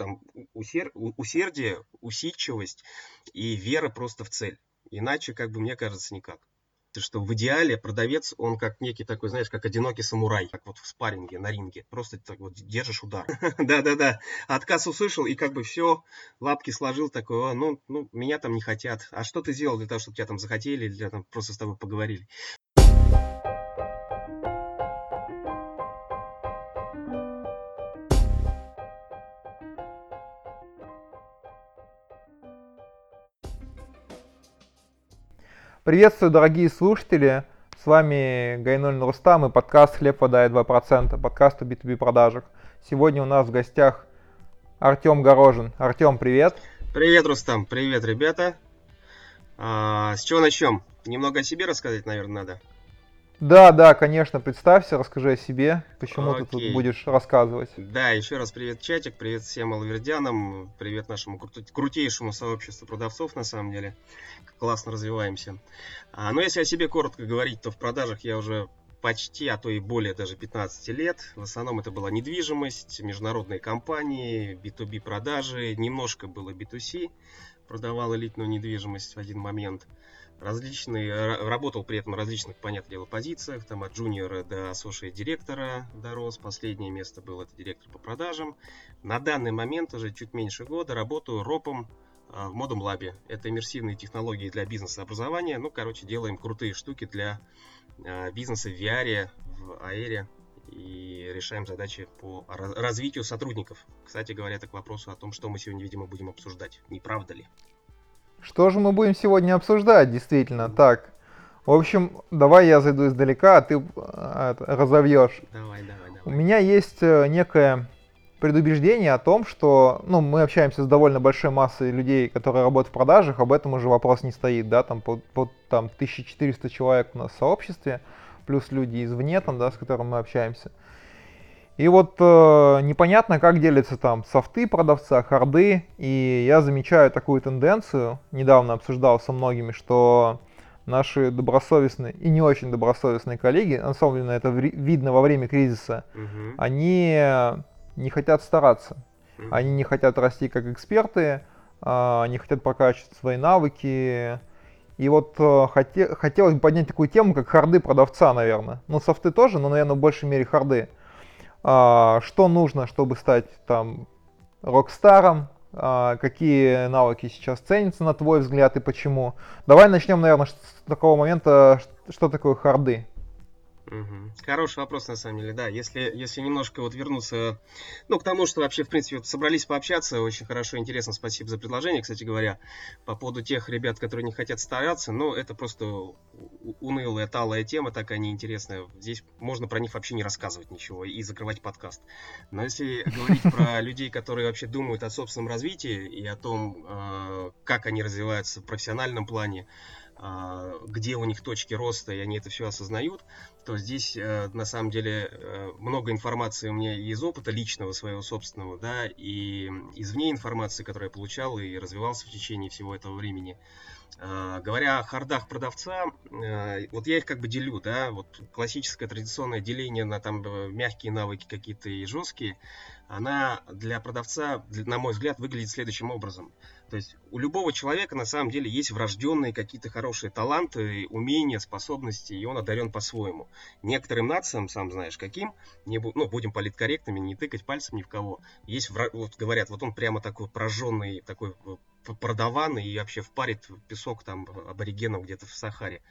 там усер... усердие, усидчивость и вера просто в цель. Иначе, как бы, мне кажется, никак что в идеале продавец, он как некий такой, знаешь, как одинокий самурай, как вот в спарринге, на ринге. Просто так вот держишь удар. Да-да-да. Отказ услышал и как бы все, лапки сложил такой, ну, ну, меня там не хотят. А что ты сделал для того, чтобы тебя там захотели, или там просто с тобой поговорили? Приветствую, дорогие слушатели! С вами Гайноль Рустам и подкаст «Хлеб, вода и 2%», подкаст о B2B продажах. Сегодня у нас в гостях Артем Горожин. Артем, привет! Привет, Рустам! Привет, ребята! А, с чего начнем? Немного о себе рассказать, наверное, надо. Да, да, конечно, представься, расскажи о себе, почему Окей. ты тут будешь рассказывать. Да, еще раз привет, чатик, привет всем маловердянам, привет нашему кру- крутейшему сообществу продавцов, на самом деле. Классно развиваемся. А, но если о себе коротко говорить, то в продажах я уже почти, а то и более даже 15 лет. В основном это была недвижимость, международные компании, B2B продажи, немножко было B2C, продавал элитную недвижимость в один момент – различные, работал при этом в различных, понятное дело, позициях, там от джуниора до associate директора дорос, последнее место было это директор по продажам. На данный момент уже чуть меньше года работаю ропом а, в Modum Lab. Это иммерсивные технологии для бизнеса образования. Ну, короче, делаем крутые штуки для а, бизнеса в VR, в AR и решаем задачи по развитию сотрудников. Кстати говоря, это к вопросу о том, что мы сегодня, видимо, будем обсуждать. Не правда ли? Что же мы будем сегодня обсуждать, действительно? Так, в общем, давай я зайду издалека, а ты а, разовьешь. Давай, давай, давай. У меня есть э, некое предубеждение о том, что, ну, мы общаемся с довольно большой массой людей, которые работают в продажах, об этом уже вопрос не стоит, да, там, по, по там 1400 человек у нас в сообществе, плюс люди извне, там, да, с которыми мы общаемся. И вот э, непонятно, как делятся там софты продавца, харды. И я замечаю такую тенденцию, недавно обсуждал со многими, что наши добросовестные и не очень добросовестные коллеги, особенно это видно во время кризиса, угу. они не хотят стараться. Угу. Они не хотят расти как эксперты, э, не хотят прокачивать свои навыки. И вот э, хоте, хотелось бы поднять такую тему, как харды продавца, наверное. Ну, софты тоже, но, наверное, в большей мере харды а, что нужно, чтобы стать там рок-старом, а, какие навыки сейчас ценятся, на твой взгляд, и почему. Давай начнем, наверное, с такого момента, что такое харды. Угу. Хороший вопрос, на самом деле, да. Если, если немножко вот вернуться, ну, к тому, что вообще, в принципе, вот собрались пообщаться, очень хорошо, интересно, спасибо за предложение, кстати говоря, по поводу тех ребят, которые не хотят стараться, но это просто унылая, талая тема, такая неинтересная. Здесь можно про них вообще не рассказывать ничего и закрывать подкаст. Но если говорить про людей, которые вообще думают о собственном развитии и о том, а, как они развиваются в профессиональном плане, где у них точки роста, и они это все осознают, то здесь э, на самом деле э, много информации у меня из опыта личного своего собственного, да, и извне информации, которую я получал и развивался в течение всего этого времени. А, говоря о хардах продавца, э, вот я их как бы делю, да, вот классическое традиционное деление на там мягкие навыки какие-то и жесткие, она для продавца, на мой взгляд, выглядит следующим образом – то есть у любого человека на самом деле есть врожденные какие-то хорошие таланты, умения, способности, и он одарен по-своему. Некоторым нациям, сам знаешь каким, не, ну, будем политкорректными, не тыкать пальцем ни в кого, есть, вот говорят, вот он прямо такой прожженный, такой продаванный и вообще впарит песок там аборигенам где-то в Сахаре.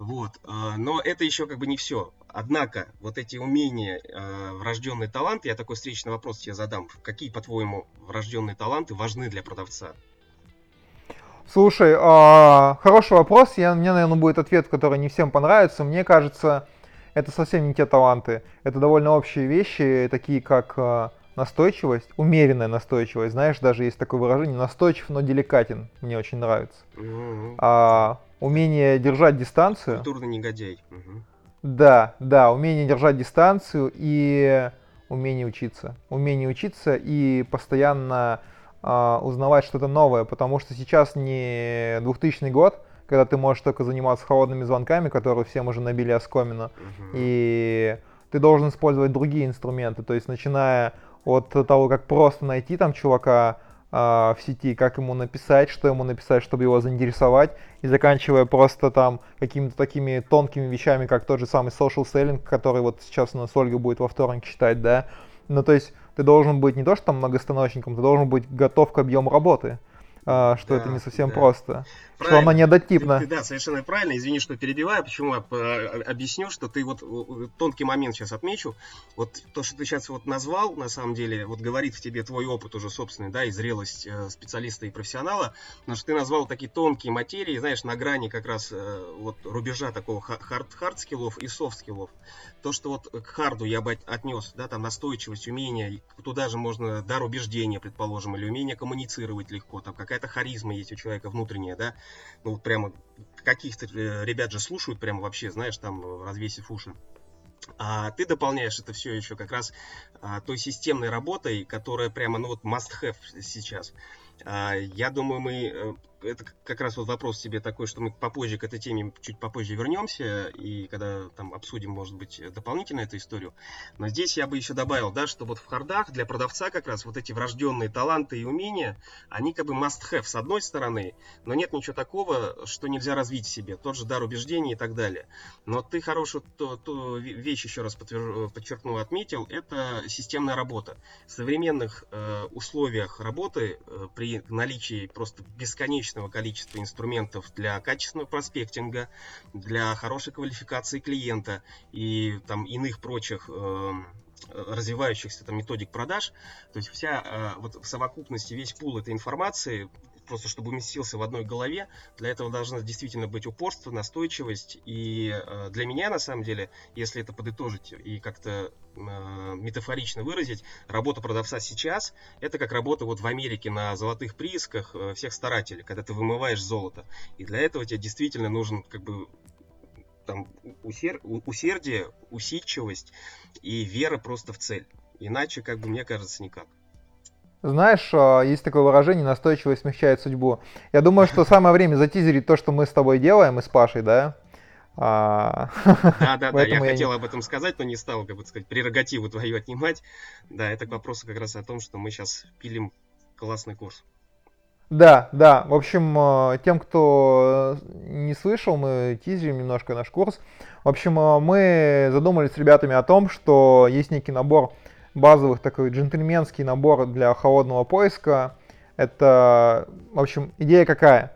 Вот. А, но это еще как бы не все. Однако, вот эти умения, а, врожденный талант, я такой встречный вопрос тебе задам. Какие, по-твоему, врожденные таланты важны для продавца? Слушай, э, хороший вопрос. Я, мне, наверное, будет ответ, который не всем понравится. Мне кажется, это совсем не те таланты. Это довольно общие вещи, такие как настойчивость, умеренная настойчивость. Знаешь, даже есть такое выражение, настойчив, но деликатен. Мне очень нравится. Mm-hmm. А, умение держать дистанцию. Культурный негодяй. Угу. Да, да, умение держать дистанцию и умение учиться. Умение учиться и постоянно э, узнавать что-то новое, потому что сейчас не 2000 год, когда ты можешь только заниматься холодными звонками, которые всем уже набили оскомину, угу. и ты должен использовать другие инструменты, то есть начиная от того, как просто найти там чувака а, в сети, как ему написать, что ему написать, чтобы его заинтересовать, и заканчивая просто там какими-то такими тонкими вещами, как тот же самый social selling, который вот сейчас у нас Ольга будет во вторник читать, да. Ну, то есть ты должен быть не то, что там многостаночником, ты должен быть готов к объему работы. А, что да, это не совсем да. просто. Правильно. Что она. Ты, ты, да, совершенно правильно. Извини, что перебиваю. Почему я а, объясню, что ты вот тонкий момент сейчас отмечу. Вот то, что ты сейчас вот назвал, на самом деле, вот говорит в тебе твой опыт уже собственный, да, и зрелость э, специалиста и профессионала. Но что ты назвал такие тонкие материи, знаешь, на грани как раз э, вот рубежа такого хард-скиллов и софт-скиллов. То, что вот к харду я бы отнес, да, там настойчивость, умение, туда же можно дар убеждения, предположим, или умение коммуницировать легко, там какая-то харизма есть у человека внутренняя, да, ну вот прямо каких-то э, ребят же слушают прямо вообще, знаешь, там развесив уши. А ты дополняешь это все еще как раз а, той системной работой, которая прямо, ну вот must have сейчас. А, я думаю, мы э, это как раз вот вопрос тебе такой, что мы попозже к этой теме чуть попозже вернемся, и когда там обсудим, может быть, дополнительно эту историю. Но здесь я бы еще добавил, да, что вот в хардах для продавца как раз вот эти врожденные таланты и умения, они как бы must-have с одной стороны, но нет ничего такого, что нельзя развить в себе. Тот же дар убеждений и так далее. Но ты хорошую ту, ту вещь еще раз подчеркнул, отметил, это системная работа. В современных э, условиях работы э, при наличии просто бесконечного достаточного количества инструментов для качественного проспектинга, для хорошей квалификации клиента и там иных прочих э, развивающихся там, методик продаж. То есть вся э, вот в совокупности весь пул этой информации просто чтобы уместился в одной голове, для этого должно действительно быть упорство, настойчивость. И э, для меня, на самом деле, если это подытожить и как-то э, метафорично выразить, работа продавца сейчас – это как работа вот в Америке на золотых приисках э, всех старателей, когда ты вымываешь золото. И для этого тебе действительно нужен как бы там усер... усердие, усидчивость и вера просто в цель. Иначе, как бы, мне кажется, никак. Знаешь, а, есть такое выражение «настойчивость смягчает судьбу». Я думаю, что самое время затизерить то, что мы с тобой делаем, и с Пашей, да? А... Да, да, да, я, хотел об этом сказать, но не стал, как бы сказать, прерогативу твою отнимать. Да, это к вопросу как раз о том, что мы сейчас пилим классный курс. Да, да. В общем, а, тем, кто не слышал, мы тизерим немножко наш курс. В общем, мы задумались с ребятами о том, что есть некий набор базовых такой джентльменский набор для холодного поиска. Это, в общем, идея какая?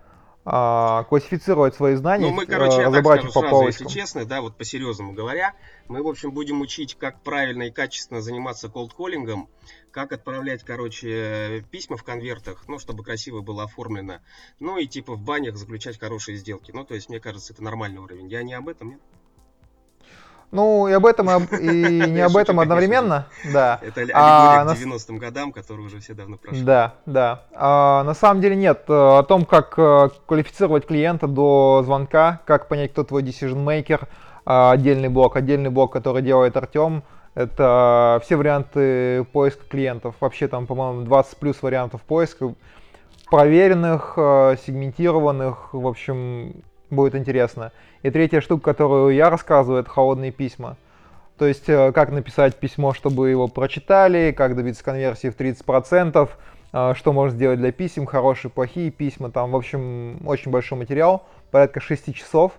А, классифицировать свои знания, ну, мы, короче, я разобрать так скажу их по сразу, если честно, да, вот по-серьезному говоря, мы, в общем, будем учить, как правильно и качественно заниматься колд-коллингом, как отправлять, короче, письма в конвертах, ну, чтобы красиво было оформлено, ну, и типа в банях заключать хорошие сделки. Ну, то есть, мне кажется, это нормальный уровень. Я не об этом, нет? Ну, и об этом, и не об этом одновременно, да. Это а, к 90-м годам, которые уже все давно прошли. Да, да. А, на самом деле нет. О том, как э, квалифицировать клиента до звонка, как понять, кто твой decision maker, а, отдельный блок, отдельный блок, который делает Артем, это все варианты поиска клиентов. Вообще там, по-моему, 20 плюс вариантов поиска, проверенных, э, сегментированных, в общем, будет интересно. И третья штука, которую я рассказываю, это холодные письма. То есть, э, как написать письмо, чтобы его прочитали, как добиться конверсии в 30%, э, что можно сделать для писем, хорошие, плохие письма. Там, в общем, очень большой материал, порядка 6 часов.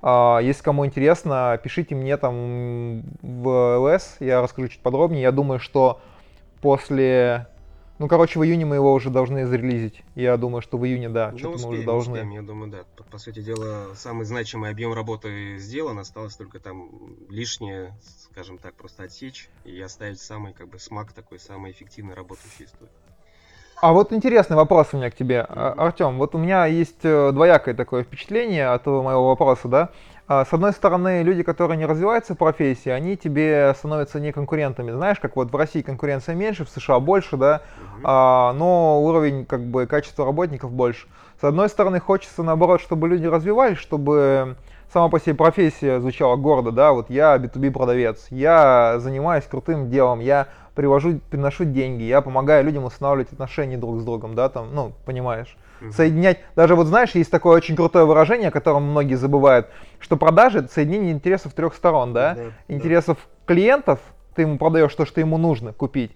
А, если кому интересно, пишите мне там в ЛС, я расскажу чуть подробнее. Я думаю, что после ну, короче, в июне мы его уже должны зарелизить. Я думаю, что в июне, да, ну, что-то успеем, мы уже должны. Успеем, я думаю, да. По, по сути дела, самый значимый объем работы сделан, осталось только там лишнее, скажем так, просто отсечь и оставить самый, как бы, смак такой, самый эффективный работающий истории. А вот интересный вопрос у меня к тебе, mm-hmm. Артем. Вот у меня есть э, двоякое такое впечатление от моего вопроса, да. А, с одной стороны, люди, которые не развиваются в профессии, они тебе становятся не конкурентами. Знаешь, как вот в России конкуренция меньше, в США больше, да, угу. а, но уровень как бы качества работников больше. С одной стороны, хочется наоборот, чтобы люди развивались, чтобы сама по себе профессия звучала гордо, да, вот я B2B продавец, я занимаюсь крутым делом, я привожу, приношу деньги, я помогаю людям устанавливать отношения друг с другом, да, там, ну, понимаешь угу. соединять. Даже вот знаешь, есть такое очень крутое выражение, о котором многие забывают, что продажи это соединение интересов трех сторон, да? да интересов клиентов, ты ему продаешь то, что ему нужно купить,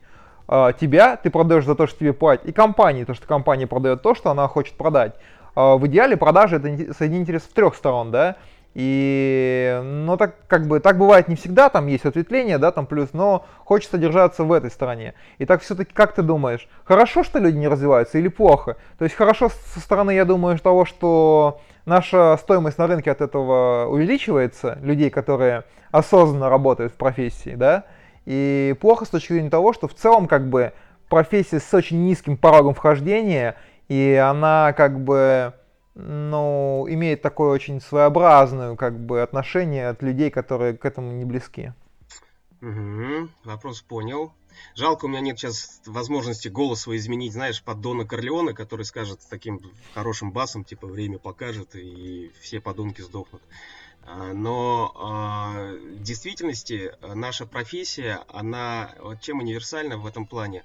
э, тебя, ты продаешь за то, что тебе платят, и компании, то, что компания продает то, что она хочет продать. Э, в идеале продажи это соединение интересов трех сторон, да, и, ну, так, как бы, так бывает не всегда, там есть ответвление, да, там плюс, но хочется держаться в этой стороне. И так все-таки, как ты думаешь, хорошо, что люди не развиваются или плохо? То есть хорошо со стороны, я думаю, того, что наша стоимость на рынке от этого увеличивается, людей, которые осознанно работают в профессии, да, и плохо с точки зрения того, что в целом, как бы, профессия с очень низким порогом вхождения, и она, как бы, ну, имеет такое очень своеобразное как бы отношение от людей, которые к этому не близки. Угу, вопрос понял. Жалко, у меня нет сейчас возможности голос свой изменить, знаешь, под Дона Корлеона, который скажет с таким хорошим басом, типа, время покажет, и все подонки сдохнут. А, но а, в действительности а, наша профессия, она чем универсальна в этом плане?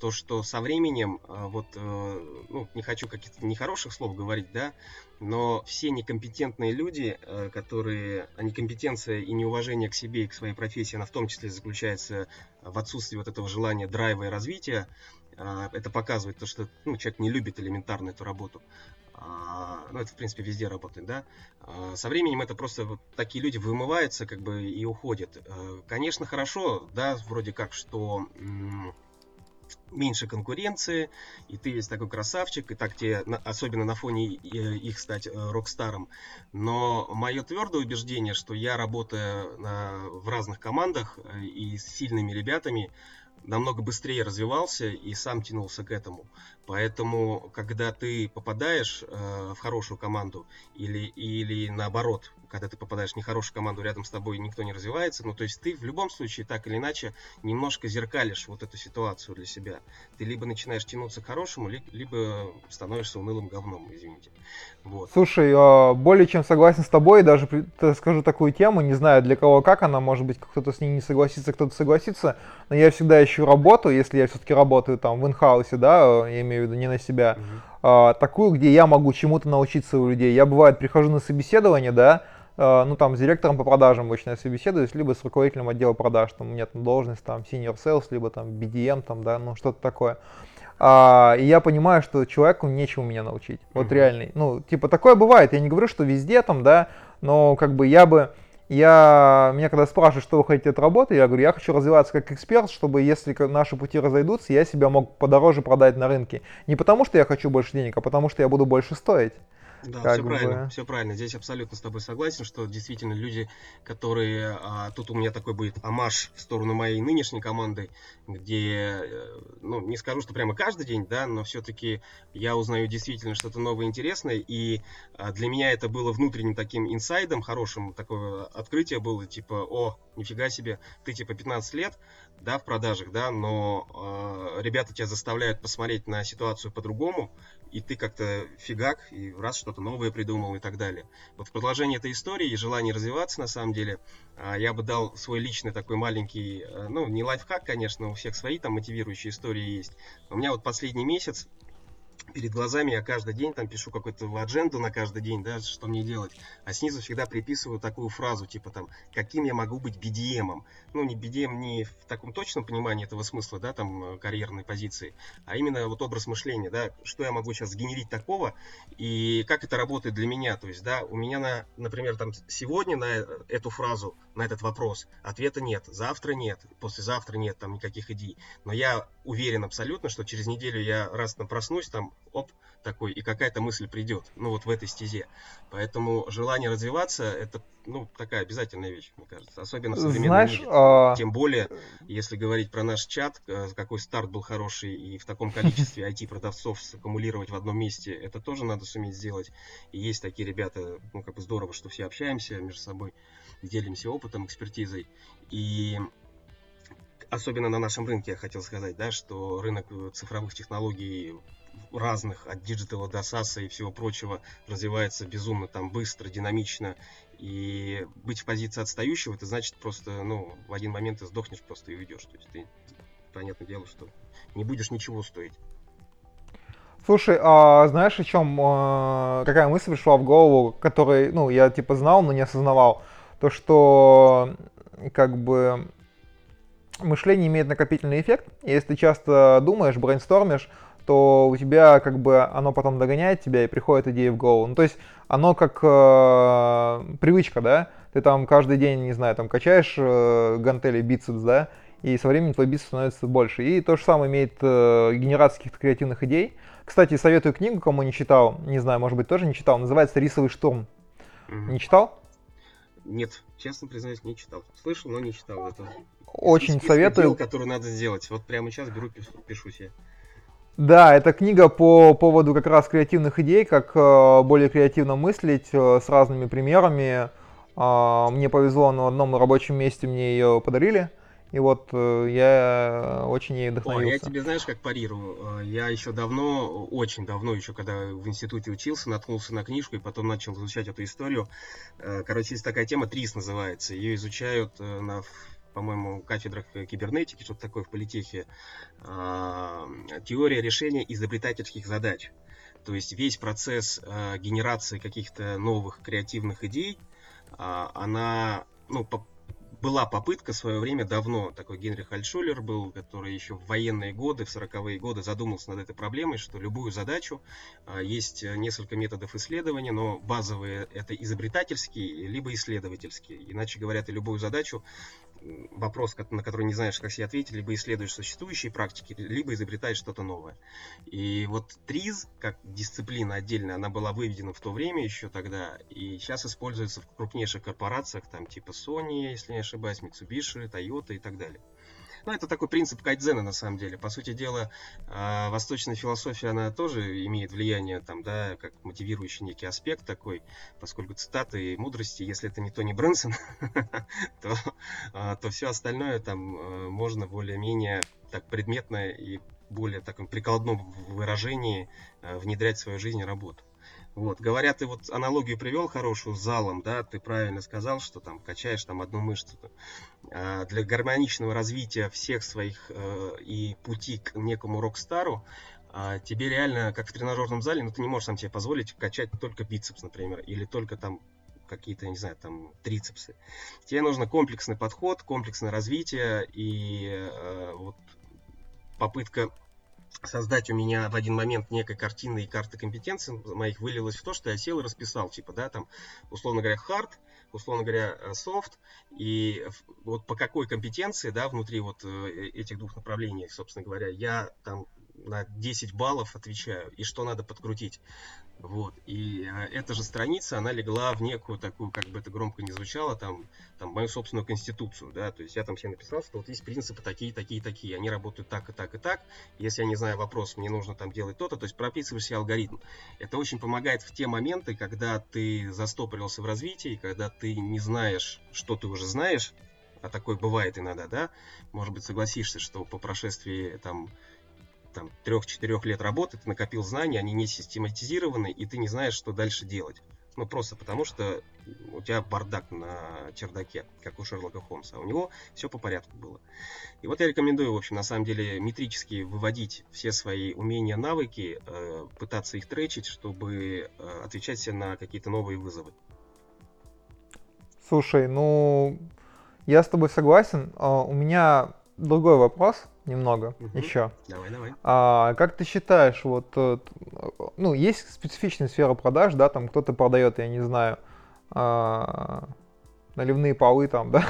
То, что со временем, вот, э, ну, не хочу каких-то нехороших слов говорить, да, но все некомпетентные люди, которые, а некомпетенция и неуважение к себе и к своей профессии, она в том числе заключается в отсутствии вот этого желания драйва и развития, это показывает то, что ну, человек не любит элементарно эту работу. А, ну, это, в принципе, везде работает, да, а, со временем это просто вот такие люди вымываются, как бы, и уходят. А, конечно, хорошо, да, вроде как, что меньше конкуренции, и ты весь такой красавчик, и так тебе, особенно на фоне их стать э, рок-старом. Но мое твердое убеждение, что я работаю на, в разных командах э, и с сильными ребятами, намного быстрее развивался и сам тянулся к этому. Поэтому, когда ты попадаешь э, в хорошую команду или, или наоборот, когда ты попадаешь в нехорошую команду, рядом с тобой никто не развивается, ну то есть ты в любом случае так или иначе немножко зеркалишь вот эту ситуацию для себя. Ты либо начинаешь тянуться к хорошему, либо становишься унылым говном, извините. Вот. Слушай, а, более чем согласен с тобой, даже скажу такую тему, не знаю для кого как она, может быть кто-то с ней не согласится, кто-то согласится, но я всегда ищу работу, если я все-таки работаю там в инхаусе, да, я имею в виду не на себя, uh-huh. такую, где я могу чему-то научиться у людей. Я бывает прихожу на собеседование, да, а, ну там с директором по продажам обычно я собеседуюсь, либо с руководителем отдела продаж, там у меня там должность там senior sales, либо там BDM, там, да, ну что-то такое. А, и я понимаю, что человеку нечему меня научить. Вот mm-hmm. реальный. Ну, типа, такое бывает. Я не говорю, что везде там, да, но как бы я бы, я, меня когда спрашивают, что вы хотите от работы, я говорю, я хочу развиваться как эксперт, чтобы если наши пути разойдутся, я себя мог подороже продать на рынке. Не потому, что я хочу больше денег, а потому, что я буду больше стоить. Да, как все бы... правильно, все правильно. Здесь абсолютно с тобой согласен, что действительно люди, которые... А, тут у меня такой будет амаш в сторону моей нынешней команды, где, э, ну, не скажу, что прямо каждый день, да, но все-таки я узнаю действительно что-то новое интересное, и а, для меня это было внутренним таким инсайдом, хорошим. Такое открытие было, типа, о, нифига себе, ты типа 15 лет, да, в продажах, да, но э, ребята тебя заставляют посмотреть на ситуацию по-другому, и ты как-то фигак, и раз что-то новое придумал и так далее. Вот в продолжении этой истории и желание развиваться, на самом деле, э, я бы дал свой личный такой маленький, э, ну, не лайфхак, конечно, у всех свои там мотивирующие истории есть. У меня вот последний месяц, перед глазами я каждый день там пишу какую-то адженду на каждый день, да, что мне делать. А снизу всегда приписываю такую фразу, типа там, каким я могу быть BDM. Ну, не BDM не в таком точном понимании этого смысла, да, там, э, карьерной позиции, а именно вот образ мышления, да, что я могу сейчас сгенерить такого, и как это работает для меня. То есть, да, у меня, на, например, там сегодня на эту фразу, на этот вопрос ответа нет, завтра нет, послезавтра нет, там никаких идей. Но я уверен абсолютно, что через неделю я раз там проснусь, там оп, такой, и какая-то мысль придет, ну вот в этой стезе. Поэтому желание развиваться, это, ну, такая обязательная вещь, мне кажется, особенно в современном Знаешь, мире. А... Тем более, если говорить про наш чат, э, какой старт был хороший, и в таком количестве IT-продавцов саккумулировать в одном месте, это тоже надо суметь сделать. И есть такие ребята, ну, как бы здорово, что все общаемся между собой, делимся опытом, экспертизой. И особенно на нашем рынке, я хотел сказать, да, что рынок цифровых технологий разных, от digital а до SaaS и всего прочего, развивается безумно там быстро, динамично. И быть в позиции отстающего, это значит просто, ну, в один момент ты сдохнешь просто и уйдешь. То есть ты, понятное дело, что не будешь ничего стоить. Слушай, а знаешь, о чем, а, какая мысль пришла в голову, которой, ну, я типа знал, но не осознавал, то что, как бы, мышление имеет накопительный эффект. Если ты часто думаешь, брейнстормишь, то у тебя как бы оно потом догоняет тебя и приходит идея в голову. Ну, то есть оно как э, привычка, да? Ты там каждый день, не знаю, там качаешь э, гантели, бицепс, да? И со временем твой бицепс становится больше. И то же самое имеет э, генерация каких-то креативных идей. Кстати, советую книгу, кому не читал, не знаю, может быть, тоже не читал, называется «Рисовый штурм». Mm-hmm. Не читал? Нет, честно признаюсь, не читал. Слышал, но не читал. Это очень советую. Дел, которые надо сделать. Вот прямо сейчас беру, пишу, пишу себе. Да, это книга по поводу как раз креативных идей, как э, более креативно мыслить э, с разными примерами. Э, мне повезло, на одном рабочем месте мне ее подарили. И вот э, я очень ей вдохновился. О, я тебе знаешь, как парирую. Я еще давно, очень давно, еще когда в институте учился, наткнулся на книжку и потом начал изучать эту историю. Короче, есть такая тема, ТРИС называется. Ее изучают на по-моему, кафедрах кибернетики, что-то такое в политехе, а, теория решения изобретательских задач. То есть весь процесс а, генерации каких-то новых креативных идей, а, она, ну, была попытка в свое время давно, такой Генрих Альтшулер был, который еще в военные годы, в 40-е годы задумался над этой проблемой, что любую задачу, есть несколько методов исследования, но базовые это изобретательские, либо исследовательские. Иначе говоря, ты любую задачу вопрос, на который не знаешь, как себе ответить, либо исследуешь существующие практики, либо изобретаешь что-то новое. И вот ТРИЗ, как дисциплина отдельная, она была выведена в то время еще тогда, и сейчас используется в крупнейших корпорациях, там типа Sony, если не ошибаюсь, Mitsubishi, Toyota и так далее. Ну, это такой принцип кайдзена, на самом деле. По сути дела, э, восточная философия, она тоже имеет влияние, там, да, как мотивирующий некий аспект такой, поскольку цитаты и мудрости, если это не Тони Брэнсон, то, э, то все остальное там э, можно более-менее так предметно и более таком прикладном выражении внедрять в свою жизнь и работу. Вот, говорят, ты вот аналогию привел хорошую с залом, да, ты правильно сказал, что там качаешь там одну мышцу. А для гармоничного развития всех своих э, и пути к некому рок-стару, э, тебе реально, как в тренажерном зале, ну ты не можешь сам себе позволить качать только бицепс, например, или только там какие-то, не знаю, там трицепсы. Тебе нужно комплексный подход, комплексное развитие и э, вот попытка создать у меня в один момент некой картины и карты компетенций моих вылилось в то, что я сел и расписал, типа, да, там, условно говоря, hard, условно говоря, soft, э, и вот по какой компетенции, да, внутри вот э, этих двух направлений, собственно говоря, я там на 10 баллов отвечаю, и что надо подкрутить. Вот. И а, эта же страница, она легла в некую такую, как бы это громко не звучало, там, там мою собственную конституцию, да, то есть я там себе написал, что вот есть принципы такие, такие, такие, они работают так и так и так, если я не знаю вопрос, мне нужно там делать то-то, то есть прописываешь себе алгоритм. Это очень помогает в те моменты, когда ты застопорился в развитии, когда ты не знаешь, что ты уже знаешь, а такое бывает иногда, да, может быть согласишься, что по прошествии там там, трех-четырех лет работы ты накопил знания, они не систематизированы, и ты не знаешь, что дальше делать. Ну, просто потому что у тебя бардак на чердаке, как у Шерлока Холмса, а у него все по порядку было. И вот я рекомендую, в общем, на самом деле, метрически выводить все свои умения, навыки, э, пытаться их тречить, чтобы э, отвечать себе на какие-то новые вызовы. Слушай, ну, я с тобой согласен. Uh, у меня другой вопрос немного угу. еще. Давай, давай. А, как ты считаешь, вот, э, ну, есть специфичная сфера продаж, да, там кто-то продает, я не знаю, а, наливные полы там, да,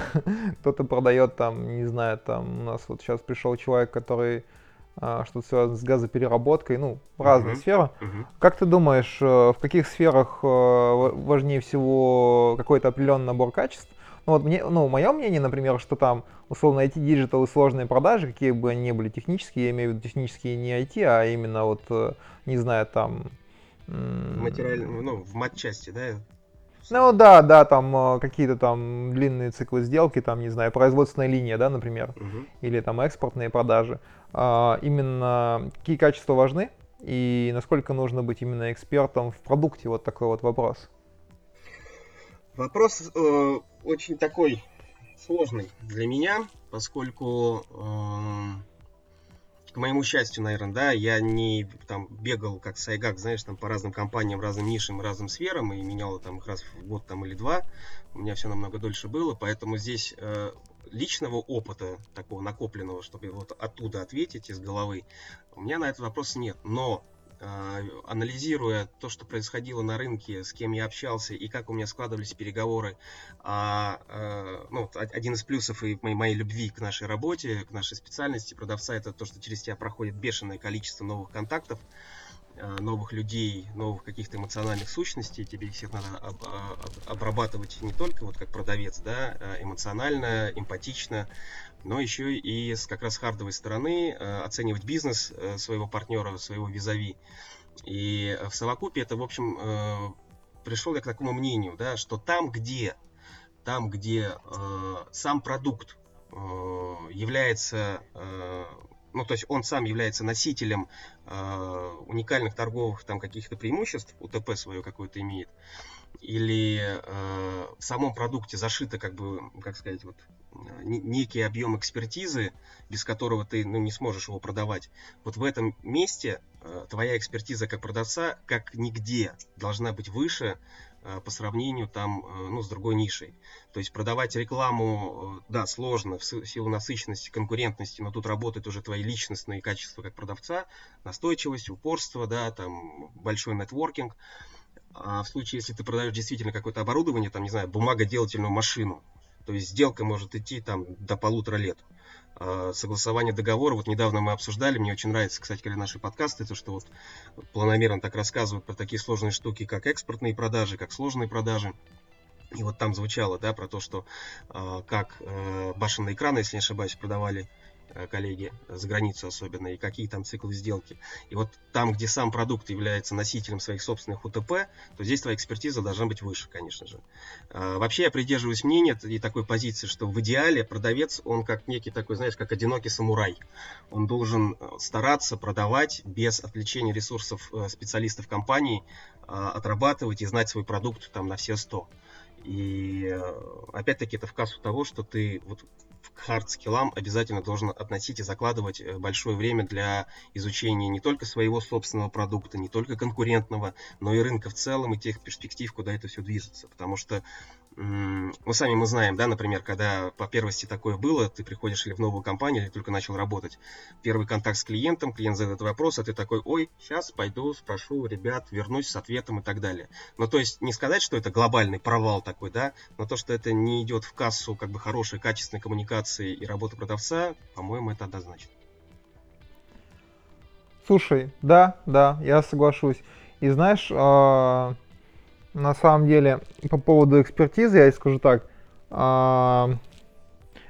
кто-то продает там, не знаю, там у нас вот сейчас пришел человек, который а, что-то связано с газопереработкой, ну, разные uh-huh. сферы. Uh-huh. Как ты думаешь, э, в каких сферах э, важнее всего какой-то определенный набор качеств, ну, вот мне, ну, мое мнение, например, что там, условно, IT digital и сложные продажи, какие бы они ни были технические, я имею в виду технические не IT, а именно вот, э, не знаю, там... Материально, ну, в матчасти, да? Ну да, да, там э, какие-то там длинные циклы сделки, там, не знаю, производственная линия, да, например, угу. или там экспортные продажи. А, именно какие качества важны и насколько нужно быть именно экспертом в продукте, вот такой вот вопрос. Вопрос э, очень такой сложный для меня, поскольку, э, к моему счастью, наверное, да, я не там бегал как Сайгак, знаешь, там по разным компаниям, разным нишам, разным сферам и менял там их раз в год там или два. У меня все намного дольше было, поэтому здесь э, личного опыта, такого накопленного, чтобы вот оттуда ответить из головы, у меня на этот вопрос нет. Но анализируя то, что происходило на рынке, с кем я общался и как у меня складывались переговоры, а, а, ну, один из плюсов и моей, моей любви к нашей работе, к нашей специальности продавца, это то, что через тебя проходит бешеное количество новых контактов, а, новых людей, новых каких-то эмоциональных сущностей, тебе их всех надо об, об, обрабатывать не только вот как продавец, да, эмоционально, эмпатично, но еще и с как раз хардовой стороны э, оценивать бизнес э, своего партнера, своего визави. И в совокупе это, в общем, э, пришел я к такому мнению, да, что там, где, там, где сам продукт является ну, то есть он сам является носителем э, уникальных торговых там каких-то преимуществ, УТП свое какое-то имеет, или э, в самом продукте зашито, как бы, как сказать, вот некий объем экспертизы, без которого ты ну, не сможешь его продавать. Вот в этом месте э, твоя экспертиза как продавца, как нигде, должна быть выше по сравнению там, э, ну, с другой нишей. То есть продавать рекламу, да, сложно в силу насыщенности, конкурентности, но тут работают уже твои личностные качества как продавца, настойчивость, упорство, да, там большой нетворкинг. А в случае, если ты продаешь действительно какое-то оборудование, там, не знаю, бумагоделательную машину, то есть сделка может идти там до полутора лет. А согласование договора, вот недавно мы обсуждали, мне очень нравится, кстати говоря, наши подкасты, то, что вот планомерно так рассказывают про такие сложные штуки, как экспортные продажи, как сложные продажи. И вот там звучало, да, про то, что э, как э, башенные экраны, если не ошибаюсь, продавали коллеги, за границу особенно, и какие там циклы сделки. И вот там, где сам продукт является носителем своих собственных УТП, то здесь твоя экспертиза должна быть выше, конечно же. А, вообще я придерживаюсь мнения и такой позиции, что в идеале продавец, он как некий такой, знаешь, как одинокий самурай. Он должен э, стараться продавать без отвлечения ресурсов э, специалистов компании, а, отрабатывать и знать свой продукт там на все 100. И опять-таки это в кассу того, что ты вот к хард-скиллам обязательно должен относить и закладывать э, большое время для изучения не только своего собственного продукта, не только конкурентного, но и рынка в целом и тех перспектив, куда это все движется. Потому что ну, сами мы знаем, да, например, когда по первости такое было, ты приходишь или в новую компанию, или только начал работать, первый контакт с клиентом, клиент задает вопрос, а ты такой, ой, сейчас пойду, спрошу ребят, вернусь с ответом и так далее. Ну, то есть, не сказать, что это глобальный провал такой, да, но то, что это не идет в кассу как бы хорошей, качественной коммуникации и работы продавца, по-моему, это однозначно. Слушай, да, да, я соглашусь. И знаешь, а, на самом деле, по поводу экспертизы, я скажу так, а,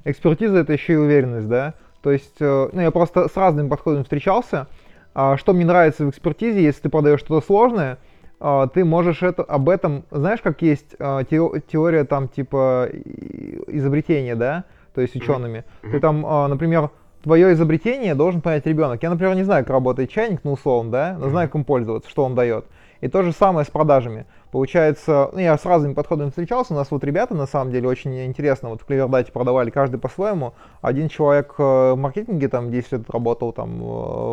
экспертиза это еще и уверенность, да, то есть, э, ну, я просто с разными подходами встречался, а, что мне нравится в экспертизе, если ты продаешь что-то сложное, а, ты можешь это, об этом, знаешь, как есть теория там типа изобретения, да, то есть учеными, mm-hmm. ты там, например, твое изобретение должен понять ребенок. Я, например, не знаю, как работает чайник, ну, условно, да, но знаю, как им пользоваться, что он дает. И то же самое с продажами. Получается, ну, я с разными подходами встречался, у нас вот ребята, на самом деле, очень интересно, вот в Клевердате продавали каждый по-своему. Один человек э, в маркетинге, там, 10 лет работал, там, э,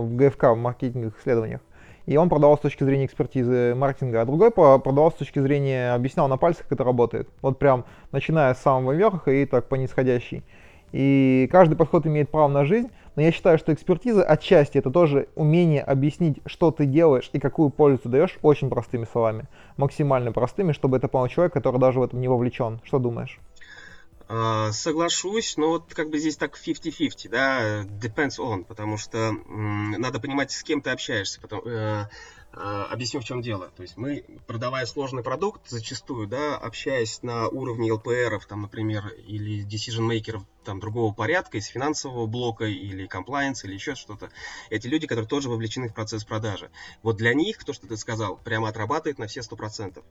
в ГФК, в маркетинговых исследованиях, и он продавал с точки зрения экспертизы маркетинга, а другой продавал с точки зрения, объяснял на пальцах, как это работает. Вот прям, начиная с самого верха и так по нисходящей. И каждый подход имеет право на жизнь, но я считаю, что экспертиза отчасти это тоже умение объяснить, что ты делаешь и какую пользу ты даешь очень простыми словами, максимально простыми, чтобы это понял человек, который даже в этом не вовлечен. Что думаешь? А, соглашусь, но вот как бы здесь так 50-50, да, depends on, потому что м, надо понимать, с кем ты общаешься. Потому, э, объясню, в чем дело. То есть мы, продавая сложный продукт, зачастую, да, общаясь на уровне LPR, там, например, или decision maker там, другого порядка, из финансового блока, или compliance, или еще что-то, эти люди, которые тоже вовлечены в процесс продажи. Вот для них, то, что ты сказал, прямо отрабатывает на все 100%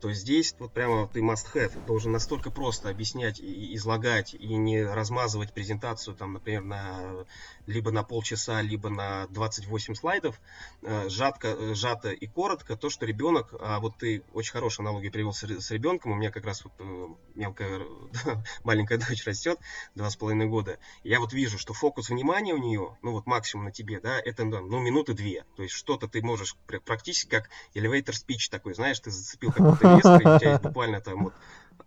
то здесь вот прямо ты must have, должен настолько просто объяснять и излагать, и не размазывать презентацию, там, например, на, либо на полчаса, либо на 28 слайдов, э, жатко, э, сжато и коротко, то, что ребенок, а вот ты очень хорошие аналогии привел с, с ребенком, у меня как раз вот э, мелкая, маленькая дочь растет, два с половиной года, я вот вижу, что фокус внимания у нее, ну вот максимум на тебе, да, это ну минуты две, то есть что-то ты можешь практически как elevator speech такой, знаешь, ты зацепил какой-то реестр, и у тебя есть буквально там вот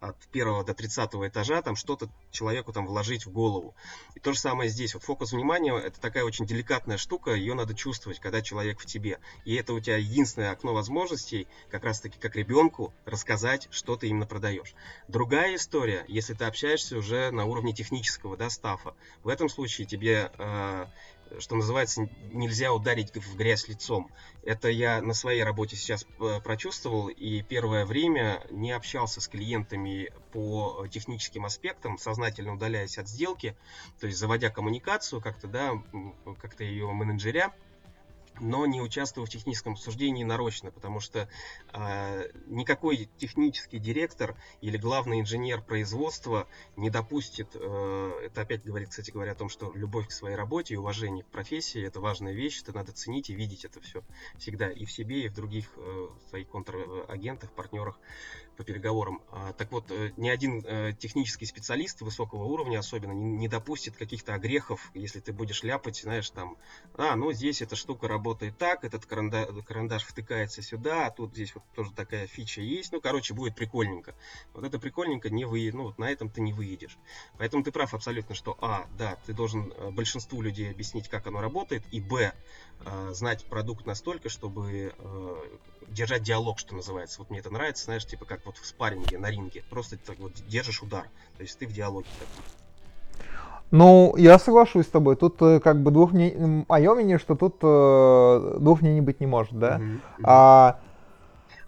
от первого до тридцатого этажа там что-то человеку там вложить в голову. И то же самое здесь. Вот фокус внимания это такая очень деликатная штука, ее надо чувствовать, когда человек в тебе. И это у тебя единственное окно возможностей, как раз таки как ребенку, рассказать, что ты именно продаешь. Другая история, если ты общаешься уже на уровне технического да, стафа. В этом случае тебе э, что называется, нельзя ударить в грязь лицом. Это я на своей работе сейчас э, прочувствовал, и первое время не общался с клиентами по техническим аспектам, сознательно удаляясь от сделки, то есть заводя коммуникацию как-то, да, как-то ее менеджеря, но не участвую в техническом обсуждении нарочно, потому что э, никакой технический директор или главный инженер производства не допустит, э, это опять говорит, кстати говоря, о том, что любовь к своей работе и уважение к профессии это важная вещь, это надо ценить и видеть это все всегда и в себе, и в других э, своих контрагентах, партнерах по переговорам. А, так вот, э, ни один э, технический специалист высокого уровня особенно не, допустит каких-то огрехов, если ты будешь ляпать, знаешь, там, а, ну здесь эта штука работает так, этот карандаш, карандаш втыкается сюда, а тут здесь вот тоже такая фича есть. Ну, короче, будет прикольненько. Вот это прикольненько не вы, ну, вот на этом ты не выедешь. Поэтому ты прав абсолютно, что, а, да, ты должен э, большинству людей объяснить, как оно работает, и, б, знать продукт настолько, чтобы держать диалог, что называется. Вот мне это нравится, знаешь, типа как вот в спарринге на ринге. Просто так вот держишь удар. То есть ты в диалоге такой. Ну, я соглашусь с тобой. Тут э, как бы двух мнений, мое мнение, что тут э, двух мнений быть не может, да? Uh-huh. А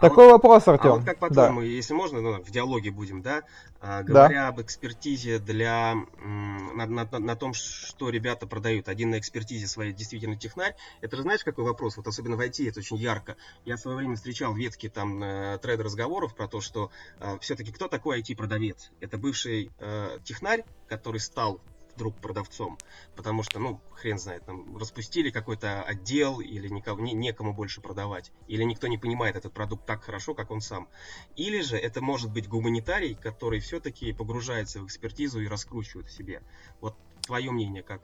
такой вот, вопрос, Артем. А вот как по-твоему, да. если можно, ну, в диалоге будем, да? А, говоря да. об экспертизе для на, на, на том, что ребята продают, один на экспертизе своей действительно технарь, это же знаешь, какой вопрос? Вот особенно в IT это очень ярко. Я в свое время встречал ветки там э, тред разговоров про то, что э, все-таки кто такой IT-продавец? Это бывший э, технарь, который стал вдруг продавцом, потому что, ну, хрен знает, там распустили какой-то отдел или никого, не, некому больше продавать, или никто не понимает этот продукт так хорошо, как он сам. Или же это может быть гуманитарий, который все-таки погружается в экспертизу и раскручивает в себе. Вот твое мнение как?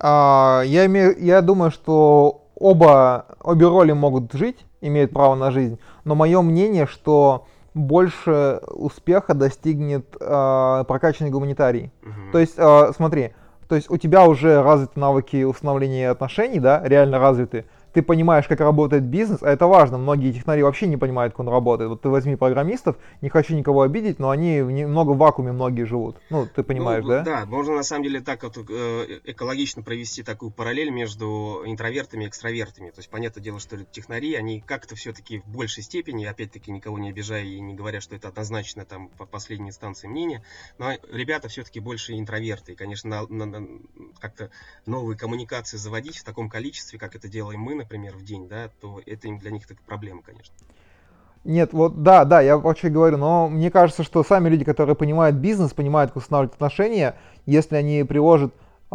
А, я, имею, я думаю, что оба, обе роли могут жить, имеют право на жизнь, но мое мнение, что больше успеха достигнет э, прокачанный гуманитарий. Угу. То есть, э, смотри, то есть у тебя уже развиты навыки установления отношений, да, реально развиты ты понимаешь, как работает бизнес, а это важно. Многие технари вообще не понимают, как он работает. Вот ты возьми программистов, не хочу никого обидеть, но они немного в вакууме многие живут. Ну, ты понимаешь, ну, да? Да, можно на самом деле так вот э, экологично провести такую параллель между интровертами и экстравертами. То есть, понятное дело, что технари, они как-то все-таки в большей степени, опять-таки никого не обижая и не говоря, что это однозначно там по последней инстанции мнения, но ребята все-таки больше интроверты. И, конечно, на, на, на, как-то новые коммуникации заводить в таком количестве, как это делаем мы, например, в день, да, то это для них так проблема, конечно. Нет, вот да, да, я вообще говорю, но мне кажется, что сами люди, которые понимают бизнес, понимают, как устанавливать отношения, если они приложат э,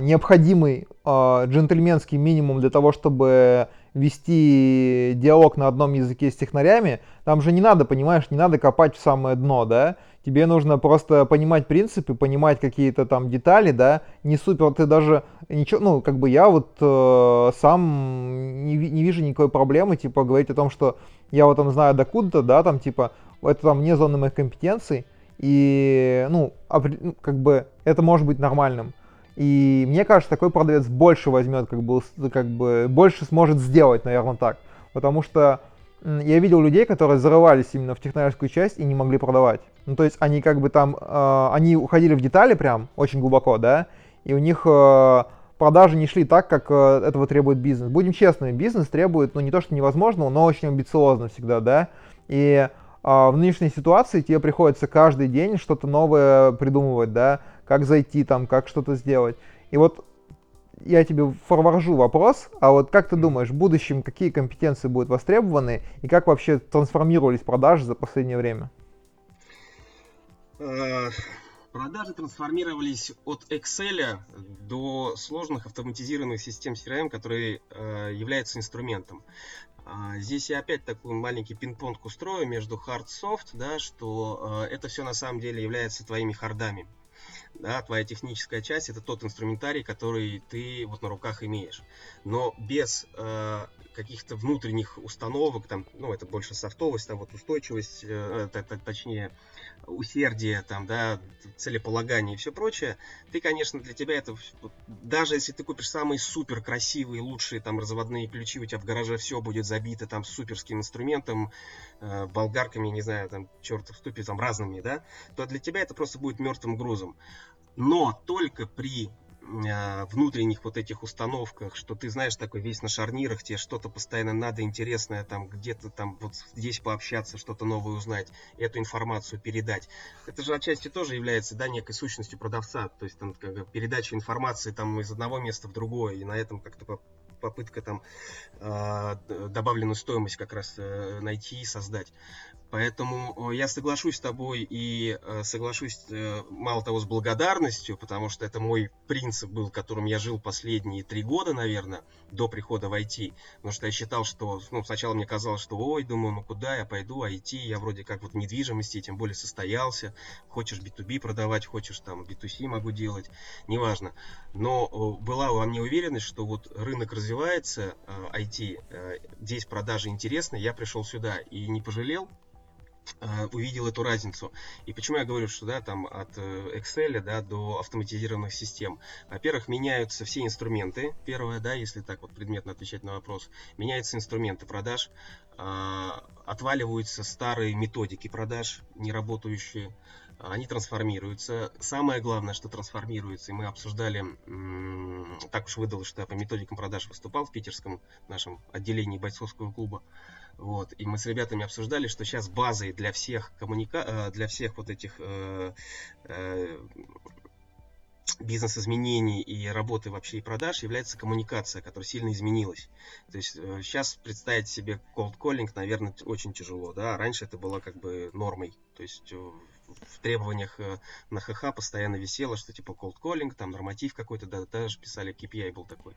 необходимый э, джентльменский минимум для того, чтобы вести диалог на одном языке с технарями, там же не надо, понимаешь, не надо копать в самое дно, да, тебе нужно просто понимать принципы, понимать какие-то там детали, да, не супер, ты даже ничего, ну, как бы я вот э, сам не, не вижу никакой проблемы, типа, говорить о том, что я вот там знаю докуда-то, да, там, типа, это там вне зоны моих компетенций, и, ну, ну, как бы это может быть нормальным. И мне кажется, такой продавец больше возьмет, как бы, как бы больше сможет сделать, наверное, так. Потому что я видел людей, которые зарывались именно в технологическую часть и не могли продавать. Ну, то есть они как бы там, э, они уходили в детали прям очень глубоко, да, и у них э, продажи не шли так, как э, этого требует бизнес. Будем честны, бизнес требует, ну, не то что невозможного, но очень амбициозно всегда, да, и э, в нынешней ситуации тебе приходится каждый день что-то новое придумывать, да, как зайти там, как что-то сделать. И вот я тебе форваржу вопрос, а вот как ты думаешь, в будущем какие компетенции будут востребованы и как вообще трансформировались продажи за последнее время? Э, продажи трансформировались от Excel до сложных автоматизированных систем CRM, которые э, являются инструментом. А, здесь я опять такой маленький пинг-понг устрою между hard soft, да, что э, это все на самом деле является твоими хардами да, твоя техническая часть это тот инструментарий, который ты вот на руках имеешь. Но без э, каких-то внутренних установок, там, ну, это больше софтовость, там, вот устойчивость, э, точнее, усердие, там, да, целеполагание и все прочее, ты, конечно, для тебя это, даже если ты купишь самые супер красивые, лучшие там разводные ключи, у тебя в гараже все будет забито там суперским инструментом, э, болгарками, не знаю, там, черт в ступе, там, разными, да, то для тебя это просто будет мертвым грузом. Но только при внутренних вот этих установках, что ты знаешь такой весь на шарнирах, тебе что-то постоянно надо интересное, там где-то там вот здесь пообщаться, что-то новое узнать, эту информацию передать. Это же отчасти тоже является, да, некой сущностью продавца, то есть там как передача информации там из одного места в другое, и на этом как-то попытка там а, добавленную стоимость как раз э, найти и создать. Поэтому я соглашусь с тобой и э, соглашусь э, мало того с благодарностью, потому что это мой принцип был, которым я жил последние три года, наверное, до прихода в IT. Потому что я считал, что ну, сначала мне казалось, что ой, думаю, ну куда я пойду, IT, я вроде как вот в недвижимости, тем более состоялся. Хочешь B2B продавать, хочешь там B2C могу делать, неважно. Но была во мне уверенность, что вот рынок развивается, IT, э, здесь продажи интересны, я пришел сюда и не пожалел, Э, увидел эту разницу. И почему я говорю, что да, там от э, Excel да, до автоматизированных систем. Во-первых, меняются все инструменты. Первое, да, если так вот предметно отвечать на вопрос, меняются инструменты продаж, а, отваливаются старые методики продаж, не работающие, они трансформируются. Самое главное, что трансформируется, и мы обсуждали, так уж выдалось, что я по методикам продаж выступал в питерском нашем отделении бойцовского клуба. Вот. И мы с ребятами обсуждали, что сейчас базой для всех коммуника... Э, для всех вот этих э, э, бизнес-изменений и работы вообще и продаж является коммуникация, которая сильно изменилась. То есть сейчас представить себе cold calling, наверное, очень тяжело, да, раньше это было как бы нормой. То есть в требованиях э, на ХХ постоянно висело, что типа cold calling, там норматив какой-то, да, даже писали KPI был такой.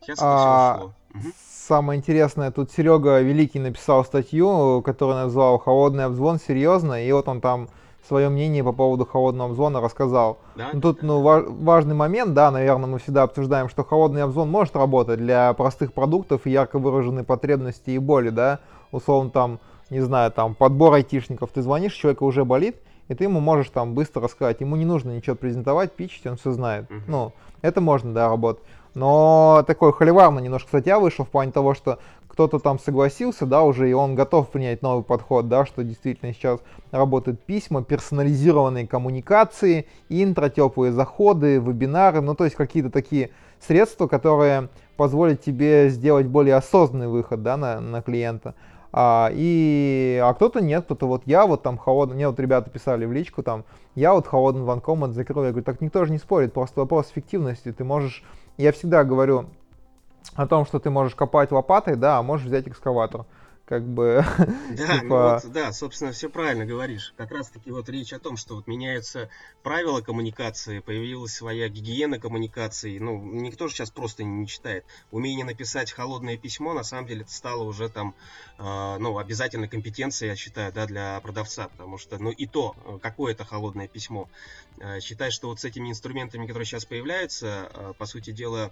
Сейчас а, все ушло. Угу. Самое интересное, тут Серега Великий написал статью, которую назвал «Холодный обзвон серьезно», и вот он там свое мнение по поводу холодного обзвона рассказал. Да? Ну, тут ну, ва- важный момент, да, наверное, мы всегда обсуждаем, что холодный обзвон может работать для простых продуктов и ярко выраженной потребности и боли, да, условно там, не знаю, там подбор айтишников, ты звонишь, человека уже болит, и ты ему можешь там быстро рассказать. Ему не нужно ничего презентовать, пичить, он все знает. Uh-huh. Ну, это можно, да, работать. Но такой холиварно немножко статья вышел в плане того, что кто-то там согласился, да, уже, и он готов принять новый подход, да, что действительно сейчас работают письма, персонализированные коммуникации, интро, теплые заходы, вебинары, ну, то есть какие-то такие средства, которые позволят тебе сделать более осознанный выход, да, на, на клиента. А, и, а кто-то нет, кто-то вот я вот там холодно, мне вот ребята писали в личку там, я вот холодным звонком от закрыл, я говорю, так никто же не спорит, просто вопрос эффективности, ты можешь, я всегда говорю о том, что ты можешь копать лопатой, да, а можешь взять экскаватор как бы... Да, ну типа... вот, да, собственно, все правильно говоришь. Как раз-таки вот речь о том, что вот меняются правила коммуникации, появилась своя гигиена коммуникации. Ну, никто же сейчас просто не читает. Умение написать холодное письмо, на самом деле, это стало уже там, э, ну, обязательной компетенцией, я считаю, да, для продавца, потому что, ну, и то, какое это холодное письмо. Э, считаю, что вот с этими инструментами, которые сейчас появляются, э, по сути дела,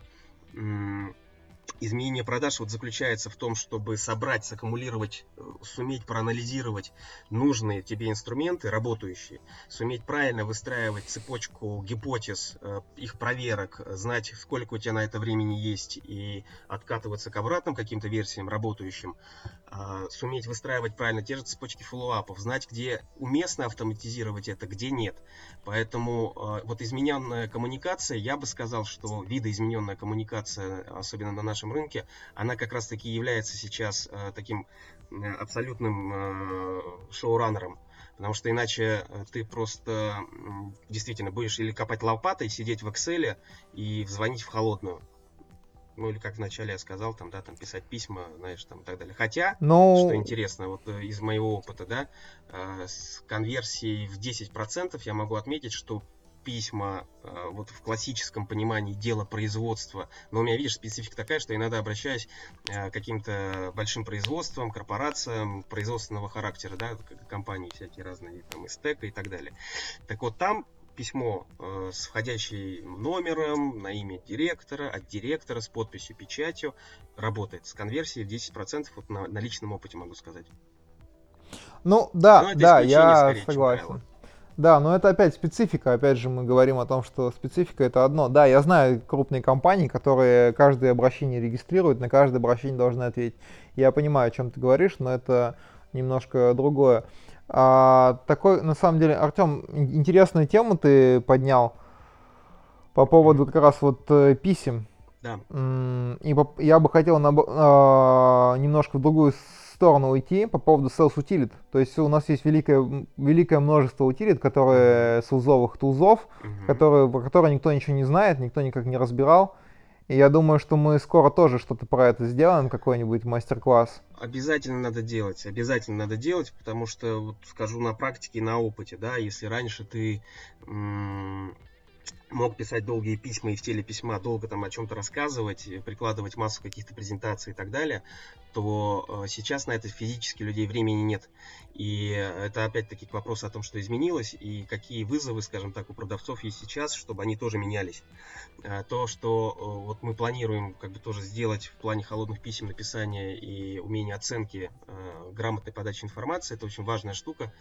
изменение продаж вот заключается в том, чтобы собрать, саккумулировать, э, суметь проанализировать нужные тебе инструменты, работающие, суметь правильно выстраивать цепочку гипотез, э, их проверок, знать, сколько у тебя на это времени есть и откатываться к обратным каким-то версиям работающим, суметь выстраивать правильно те же цепочки фоллоуапов, знать, где уместно автоматизировать это, где нет. Поэтому а, вот измененная коммуникация, я бы сказал, что видоизмененная коммуникация, особенно на нашем рынке, она как раз таки является сейчас а, таким абсолютным шоураннером. Потому что иначе ты просто действительно будешь или копать лопатой, сидеть в Excel и звонить в холодную ну или как вначале я сказал, там, да, там писать письма, знаешь, там и так далее. Хотя, Но... что интересно, вот э, из моего опыта, да, э, с конверсией в 10% я могу отметить, что письма э, вот в классическом понимании дела производства, но у меня, видишь, специфика такая, что иногда обращаюсь к каким-то большим производствам, корпорациям производственного характера, да, компании всякие разные, там, Истека и так далее. Так вот, там письмо э, с входящим номером, на имя директора, от директора с подписью, печатью, работает с конверсией в 10%, вот на, на личном опыте могу сказать. Ну да, ну, да, я согласен. Да, но это опять специфика. Опять же, мы говорим о том, что специфика это одно. Да, я знаю крупные компании, которые каждое обращение регистрируют, на каждое обращение должны ответить. Я понимаю, о чем ты говоришь, но это немножко другое. А, такой, на самом деле, Артем, интересную тему ты поднял по поводу как раз вот э, писем. Да. И я бы хотел на, а, немножко в другую сторону уйти по поводу sales utility. То есть у нас есть великое, великое множество утилит, которые с узовых тулзов, mm-hmm. которые, про которые никто ничего не знает, никто никак не разбирал. И я думаю, что мы скоро тоже что-то про это сделаем, какой-нибудь мастер-класс. Обязательно надо делать, обязательно надо делать, потому что, вот скажу на практике и на опыте, да, если раньше ты м- мог писать долгие письма и в теле письма долго там о чем-то рассказывать, прикладывать массу каких-то презентаций и так далее, то э, сейчас на это физически людей времени нет. И это опять-таки к вопросу о том, что изменилось и какие вызовы, скажем так, у продавцов есть сейчас, чтобы они тоже менялись. А, то, что э, вот мы планируем как бы тоже сделать в плане холодных писем написания и умения оценки э, грамотной подачи информации, это очень важная штука,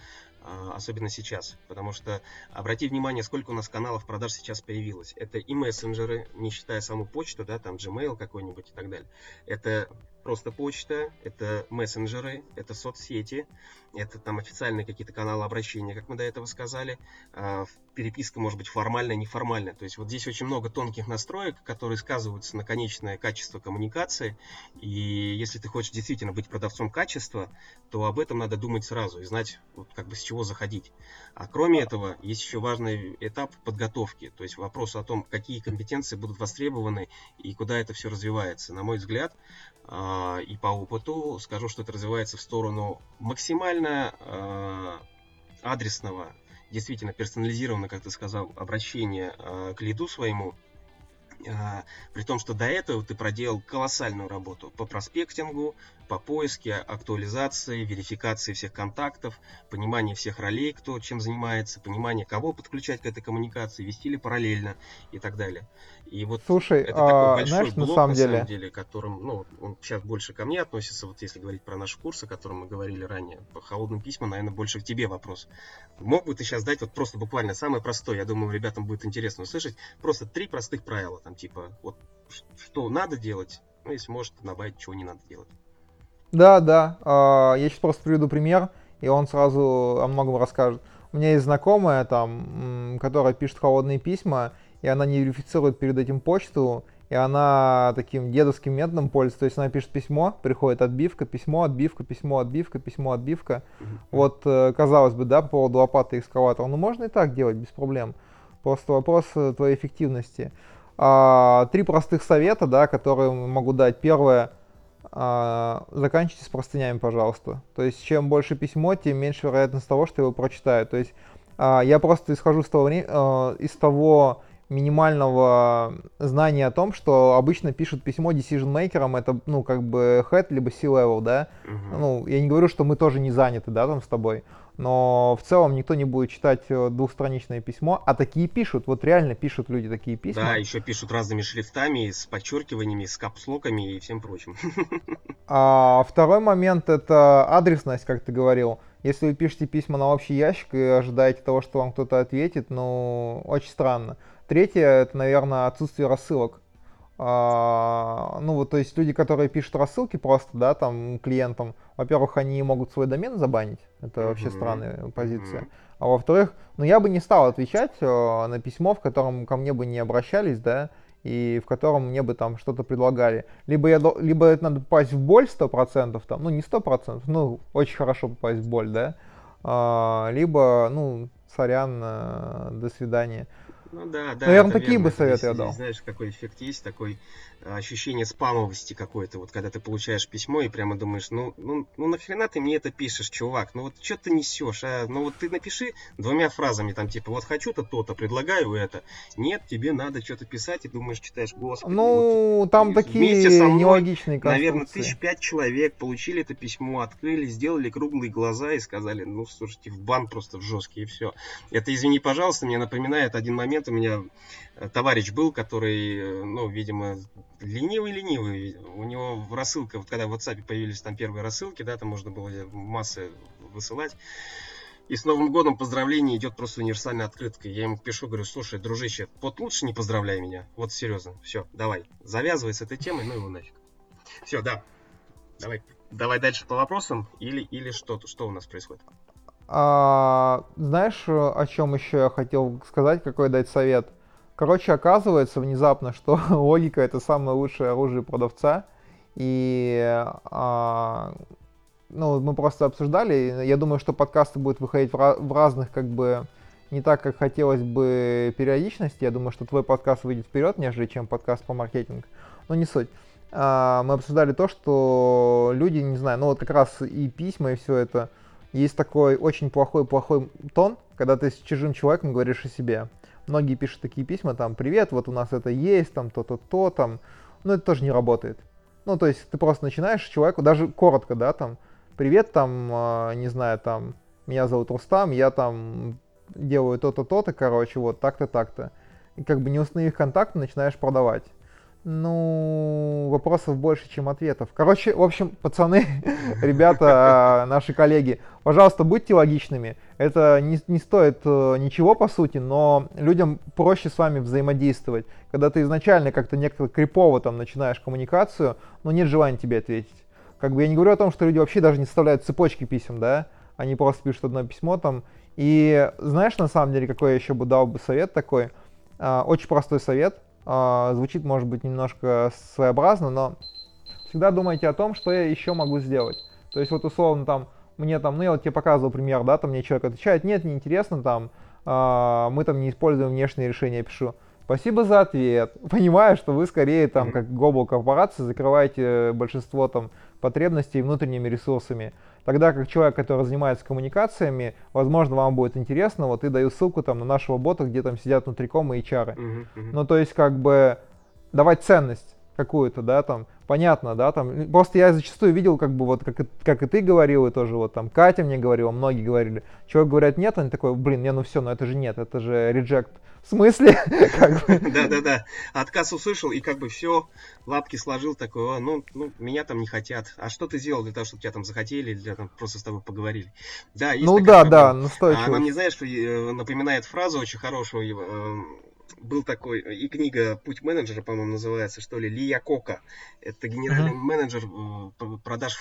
особенно сейчас. Потому что обрати внимание, сколько у нас каналов продаж сейчас появилось. Это и мессенджеры, не считая саму почту, да, там Gmail какой-нибудь и так далее. Это просто почта, это мессенджеры, это соцсети, это там официальные какие-то каналы обращения, как мы до этого сказали. А, переписка может быть формальная, неформальная. То есть вот здесь очень много тонких настроек, которые сказываются на конечное качество коммуникации. И если ты хочешь действительно быть продавцом качества, то об этом надо думать сразу и знать, вот, как бы с чего заходить. А кроме этого, есть еще важный этап подготовки. То есть вопрос о том, какие компетенции будут востребованы и куда это все развивается. На мой взгляд, и по опыту скажу, что это развивается в сторону максимально а, адресного, действительно персонализированного, как ты сказал, обращения а, к лиду своему, при том, что до этого ты проделал колоссальную работу по проспектингу, по поиске, актуализации, верификации всех контактов, понимание всех ролей, кто чем занимается, понимание, кого подключать к этой коммуникации, вести ли параллельно и так далее. И вот Слушай, это такой а, большой знаешь, блок, на самом, деле... самом деле, которым, ну, он сейчас больше ко мне относится, вот если говорить про наши курсы, о котором мы говорили ранее, по холодным письмам, наверное, больше к тебе вопрос. Мог бы ты сейчас дать вот просто буквально самое простое, я думаю, ребятам будет интересно услышать, просто три простых правила, там, типа, вот, что надо делать, ну, если может, добавить, чего не надо делать. Да, да. А, я сейчас просто приведу пример, и он сразу о многом расскажет. У меня есть знакомая, там, которая пишет холодные письма, и она не верифицирует перед этим почту, и она таким дедовским методом пользуется. То есть она пишет письмо, приходит отбивка, письмо, отбивка, письмо, отбивка, письмо, отбивка. Вот, э, казалось бы, да, по поводу лопаты экскаватора. Ну, можно и так делать, без проблем. Просто вопрос э, твоей эффективности. А, три простых совета, да, которые могу дать. Первое – а, заканчивайте с простынями, пожалуйста. То есть, чем больше письмо, тем меньше вероятность того, что его прочитают. То есть, а, я просто исхожу с того, а, из того минимального знания о том, что обычно пишут письмо decision makerам, это, ну, как бы head, либо C-level, да. Uh-huh. Ну, я не говорю, что мы тоже не заняты, да, там с тобой но в целом никто не будет читать э, двухстраничное письмо, а такие пишут, вот реально пишут люди такие письма. Да, еще пишут разными шрифтами, с подчеркиваниями, с капслоками и всем прочим. А второй момент это адресность, как ты говорил. Если вы пишете письма на общий ящик и ожидаете того, что вам кто-то ответит, ну, очень странно. Третье, это, наверное, отсутствие рассылок. А, ну вот, то есть люди, которые пишут рассылки просто, да, там, клиентам, во-первых, они могут свой домен забанить, это mm-hmm. вообще странная позиция, mm-hmm. а во-вторых, ну я бы не стал отвечать э, на письмо, в котором ко мне бы не обращались, да, и в котором мне бы там что-то предлагали. Либо, я, либо это надо попасть в боль 100%, там, ну не 100%, ну очень хорошо попасть в боль, да, а, либо, ну, сорян, э, до свидания. Ну да, да. Наверное, это такие верно. бы советы я дал. Знаешь, какой эффект есть, такой ощущение спамовости какое-то, вот когда ты получаешь письмо и прямо думаешь, ну, ну, ну нахрена ты мне это пишешь, чувак, ну вот что ты несешь, а? Ну вот ты напиши двумя фразами, там типа, вот хочу-то то-то, предлагаю это. Нет, тебе надо что-то писать, и думаешь, читаешь, господи, вот Ну, там вместе такие со мной, нелогичные Наверное, конструкции. тысяч пять человек получили это письмо, открыли, сделали круглые глаза и сказали, ну, слушайте, в бан просто в жесткий, и все. Это, извини, пожалуйста, мне напоминает один момент, у меня товарищ был, который, э, ну, видимо, ленивый-ленивый, у него в рассылка, вот когда в WhatsApp появились там первые рассылки, да, там можно было массы высылать, и с Новым годом поздравление идет просто универсальная открытка. Я ему пишу, говорю, слушай, дружище, вот лучше не поздравляй меня. Вот серьезно. Все, давай. Завязывай с этой темой, ну его нафиг. Все, да. Давай. Давай дальше по вопросам. Или, или что, что у нас происходит? А, знаешь, э, о чем еще я хотел сказать, какой дать совет? Короче, оказывается внезапно, что логика это самое лучшее оружие продавца. И а, ну, мы просто обсуждали. Я думаю, что подкасты будут выходить в, в разных, как бы, не так, как хотелось бы периодичности. Я думаю, что твой подкаст выйдет вперед, нежели чем подкаст по маркетингу. Но не суть. А, мы обсуждали то, что люди, не знаю, ну вот как раз и письма, и все это, есть такой очень плохой-плохой тон, когда ты с чужим человеком говоришь о себе. Многие пишут такие письма, там, привет, вот у нас это есть, там, то-то, то, там. Ну, это тоже не работает. Ну, то есть ты просто начинаешь человеку, даже коротко, да, там, привет, там, э, не знаю, там, меня зовут Рустам, я там делаю то-то, то-то, короче, вот так-то, так-то. И как бы не установив контакт, начинаешь продавать. Ну, вопросов больше, чем ответов. Короче, в общем, пацаны, ребята, наши коллеги, пожалуйста, будьте логичными. Это не, не стоит э, ничего, по сути, но людям проще с вами взаимодействовать. Когда ты изначально как-то некто крипово там начинаешь коммуникацию, но нет желания тебе ответить. Как бы я не говорю о том, что люди вообще даже не составляют цепочки писем, да, они просто пишут одно письмо там. И знаешь, на самом деле, какой я еще бы дал бы совет такой? А, очень простой совет. А, звучит, может быть, немножко своеобразно, но всегда думайте о том, что я еще могу сделать. То есть вот условно там мне там, ну я вот тебе показывал пример, да, там мне человек отвечает, нет, неинтересно там, а, мы там не используем внешние решения, я пишу, спасибо за ответ, понимаю, что вы скорее там, как глобал корпорации, закрываете большинство там потребностей внутренними ресурсами. Тогда как человек, который занимается коммуникациями, возможно, вам будет интересно, вот и даю ссылку там на нашего бота, где там сидят внутриком и HR. Мгм, мгм. Ну, то есть, как бы, давать ценность какую-то, да, там, понятно, да, там, просто я зачастую видел, как бы, вот, как, и- как и ты говорил, и тоже, вот, там, Катя мне говорила, многие говорили, человек говорят нет, он такой, блин, не, ну все, ну это же нет, это же reject. В смысле? Да-да-да. Отказ услышал и как бы все, лапки сложил такой, «О, ну, ну, меня там не хотят. А что ты сделал для того, чтобы тебя там захотели или для, там, просто с тобой поговорили? Да, есть Ну такая да, проблема. да, А настойчиво. Она мне, знаешь, э, напоминает фразу очень хорошую. Э, Был такой, и книга «Путь менеджера», по-моему, называется, что ли, Лия Кока. Это генеральный менеджер э, продаж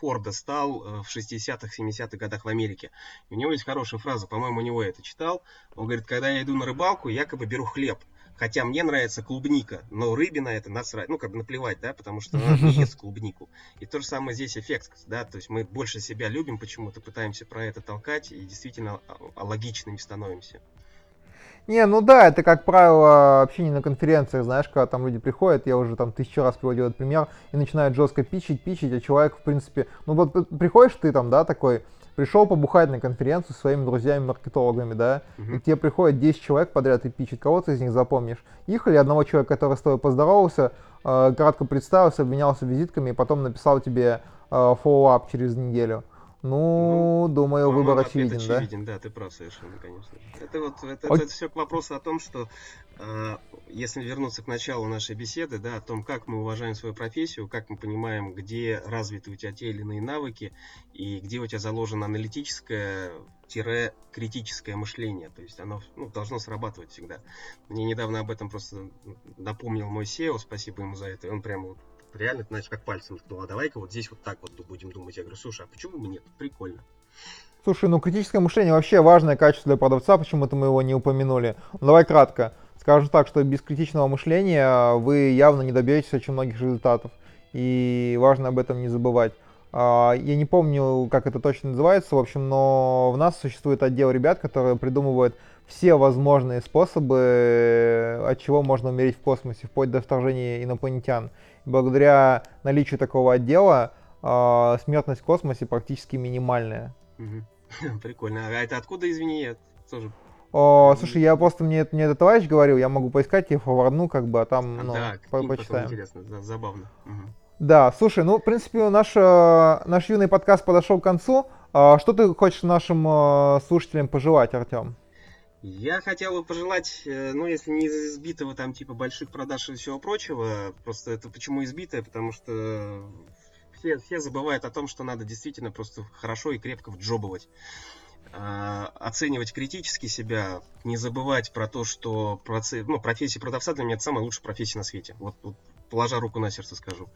Форда стал э, в 60-х, 70-х годах в Америке. И у него есть хорошая фраза, по-моему, у него я это читал. Он говорит, когда я иду на рыбалку, якобы беру хлеб. Хотя мне нравится клубника, но рыбе на это насрать, ну, как бы наплевать, да, потому что она не ест клубнику. И то же самое здесь эффект, да, то есть мы больше себя любим почему-то, пытаемся про это толкать и действительно а- а логичными становимся. Не, ну да, это, как правило, общение на конференциях, знаешь, когда там люди приходят, я уже там тысячу раз приводил этот пример, и начинают жестко пичить, пичить, а человек, в принципе, ну вот п- приходишь ты там, да, такой, пришел побухать на конференцию со своими друзьями-маркетологами, да, и Мгм. к тебе приходит 10 человек подряд и пичет, кого ты из них запомнишь? Их или одного человека, который с тобой поздоровался, э, кратко представился, обменялся визитками и потом написал тебе э, follow-up через неделю? Ну, думаю, По-моему, выбор ответ очевиден, да? очевиден, да, ты прав совершенно, конечно. Это вот это, Ок. это все к вопросу о том, что э, если вернуться к началу нашей беседы, да, о том, как мы уважаем свою профессию, как мы понимаем, где развиты у тебя те или иные навыки и где у тебя заложено аналитическое тире критическое мышление, то есть оно ну, должно срабатывать всегда. Мне недавно об этом просто напомнил мой SEO, спасибо ему за это, он прямо реально, значит, как пальцем ткнул, а давай-ка вот здесь вот так вот будем думать. Я говорю, слушай, а почему бы нет? Прикольно. Слушай, ну критическое мышление вообще важное качество для продавца, почему-то мы его не упомянули. Ну, давай кратко. Скажем так, что без критичного мышления вы явно не добьетесь очень многих результатов. И важно об этом не забывать. А, я не помню, как это точно называется, в общем, но в нас существует отдел ребят, которые придумывают все возможные способы, от чего можно умереть в космосе, вплоть до вторжения инопланетян. Благодаря наличию такого отдела а, смертность в космосе практически минимальная. Прикольно. А это откуда, извини, я тоже о, слушай, я просто мне, мне этот товарищ говорил, я могу поискать, я форвардну, как бы, а там, ну, да, по почитаем. интересно, да, забавно. Угу. Да, слушай, ну, в принципе, наш, э, наш юный подкаст подошел к концу. А что ты хочешь нашим э, слушателям пожелать, Артем? Я хотел бы пожелать, э, ну, если не из избитого там типа больших продаж и всего прочего, просто это почему избитое, потому что все, все забывают о том, что надо действительно просто хорошо и крепко вджобывать. А, оценивать критически себя, не забывать про то, что проце... ну, профессия продавца для меня это самая лучшая профессия на свете. Вот, вот положа руку на сердце скажу.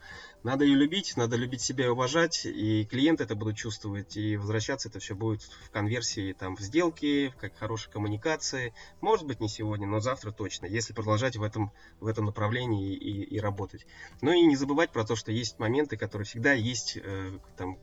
Надо ее любить, надо любить себя и уважать, и клиенты это будут чувствовать, и возвращаться это все будет в конверсии, там, в сделки, в как хорошей коммуникации. Может быть, не сегодня, но завтра точно, если продолжать в этом, в этом направлении и, и работать. Ну и не забывать про то, что есть моменты, которые всегда есть, э, там,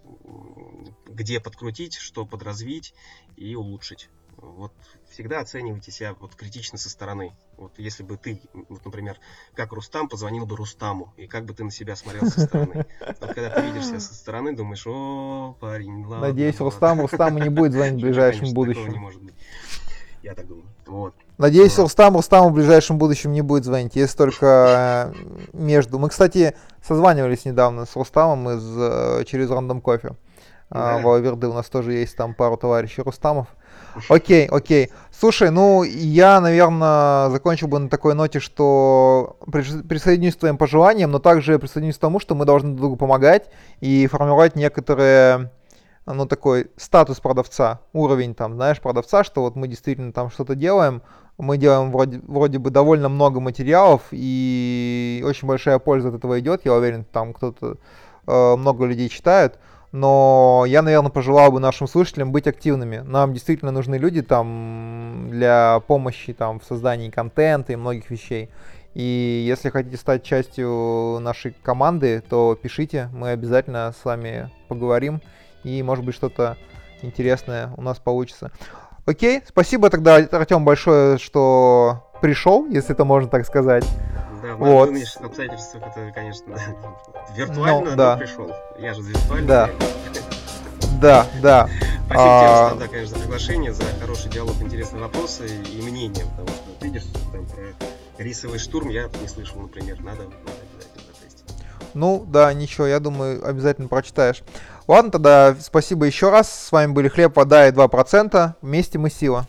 где подкрутить, что подразвить и улучшить. Вот всегда оценивайте себя вот критично со стороны. Вот если бы ты, вот, например, как Рустам, позвонил бы Рустаму, и как бы ты на себя смотрел со стороны. Вот когда ты видишь себя со стороны, думаешь, о, парень, ладно. Надеюсь, Рустам, Рустаму не будет звонить в ближайшем будущем. не может быть. Я так думаю. Вот. Надеюсь, вот. Рустам, Рустаму в ближайшем будущем не будет звонить, если только э, между. Мы, кстати, созванивались недавно с Рустамом из, э, через Рандом Кофе. Да. В Аверды у нас тоже есть там пару товарищей Рустамов. Окей, окей. Слушай, ну я, наверное, закончил бы на такой ноте, что присоединюсь к твоим пожеланиям, но также присоединюсь к тому, что мы должны друг другу помогать и формировать некоторые ну, такой статус продавца, уровень там, знаешь, продавца, что вот мы действительно там что-то делаем, мы делаем вроде, вроде бы довольно много материалов, и очень большая польза от этого идет, я уверен, там кто-то, э, много людей читают, но я, наверное, пожелал бы нашим слушателям быть активными. Нам действительно нужны люди там для помощи там в создании контента и многих вещей. И если хотите стать частью нашей команды, то пишите, мы обязательно с вами поговорим, и может быть что-то интересное у нас получится. Окей, спасибо тогда, Артем, большое, что пришел, если это можно так сказать. Да, в вот. нынешних обстоятельствах это, конечно, виртуально, ну, да. пришел. Я же виртуально. Да. Да, да. Спасибо а... тебе, да, конечно, за приглашение, за хороший диалог, интересные вопросы и мнения, потому что, видишь, там про рисовый штурм я не слышал, например, надо, надо обязательно затестить. Ну, да, ничего, я думаю, обязательно прочитаешь. Ладно, тогда спасибо еще раз. С вами были Хлеб, Вода и 2%. Вместе мы сила.